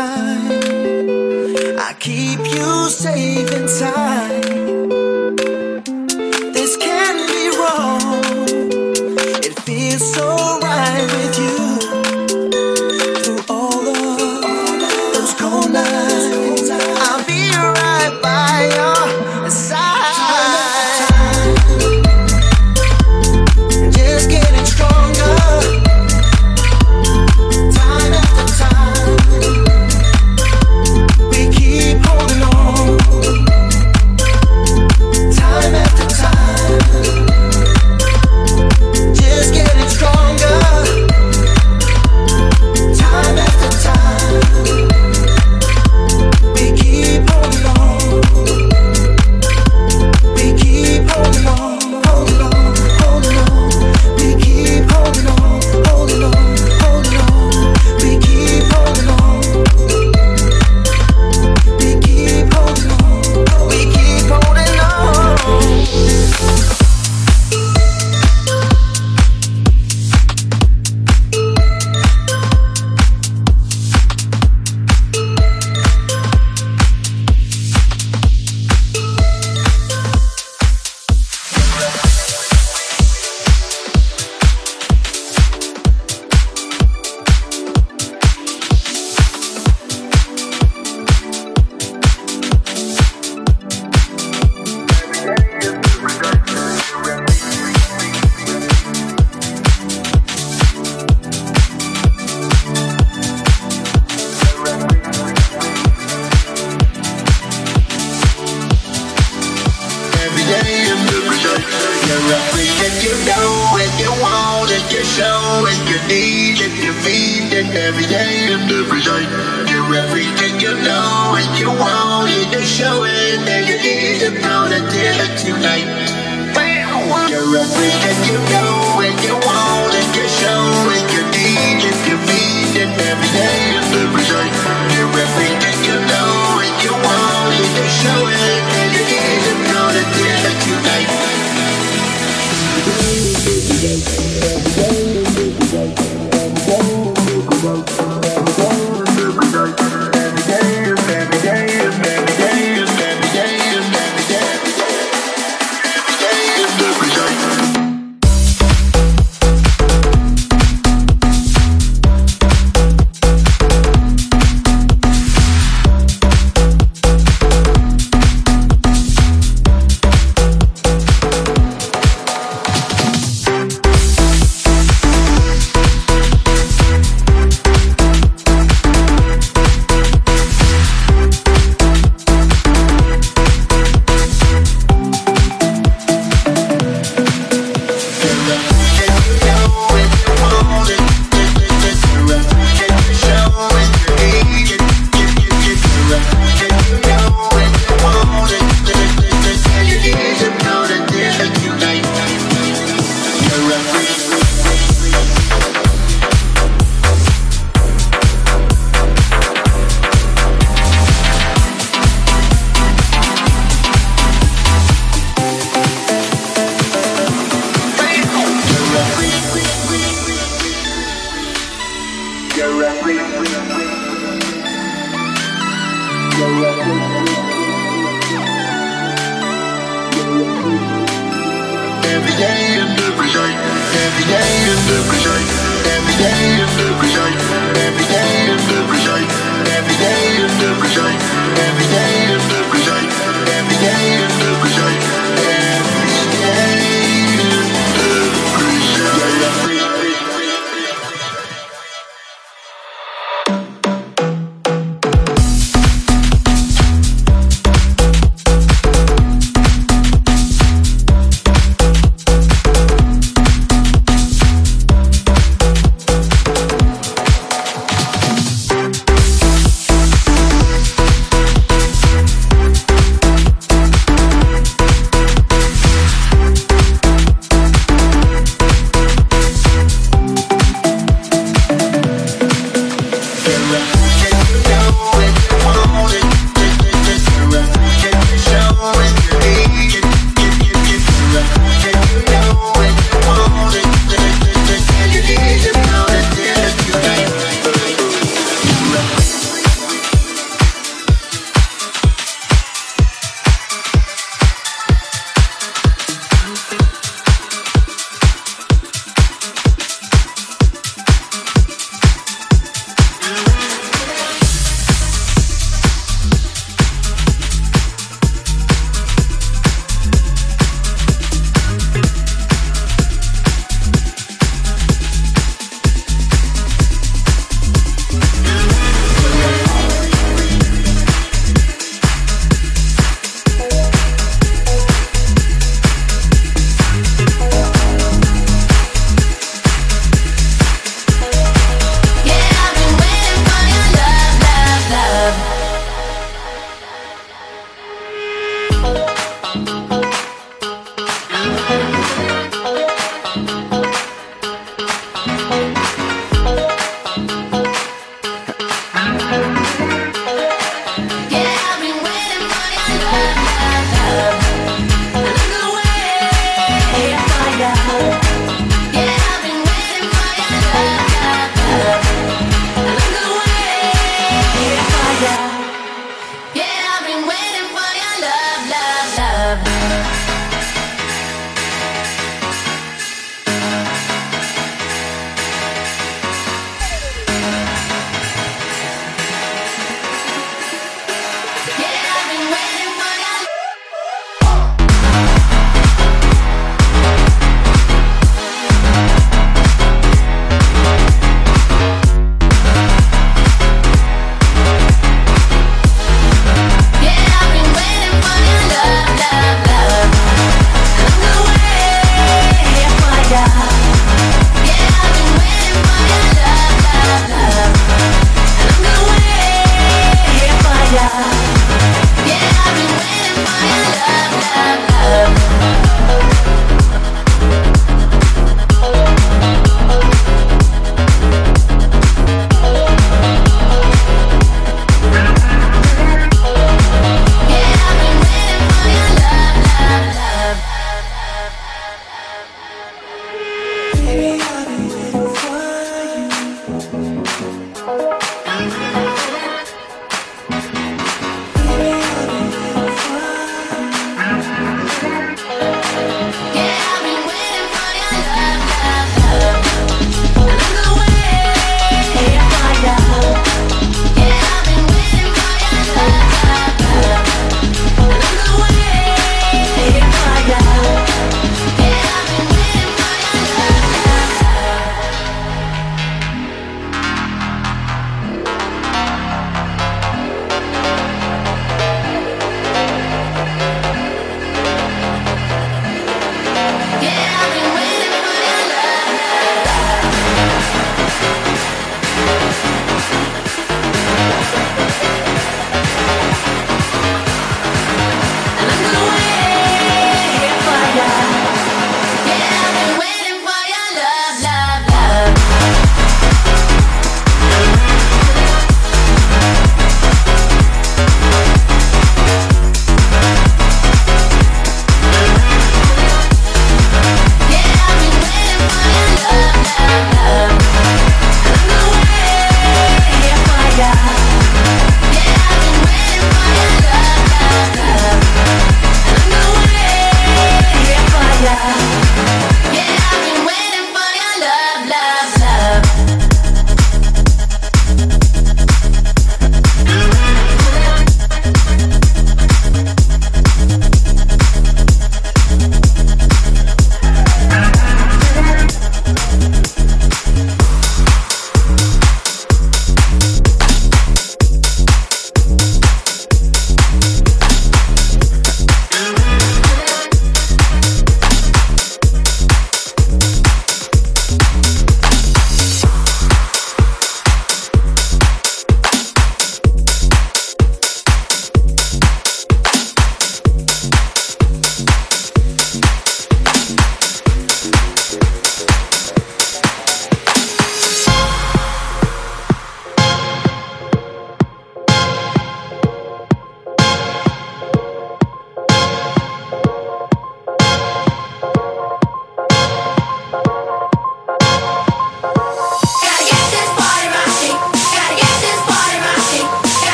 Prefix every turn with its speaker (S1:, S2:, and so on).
S1: tonight. I keep you safe inside. This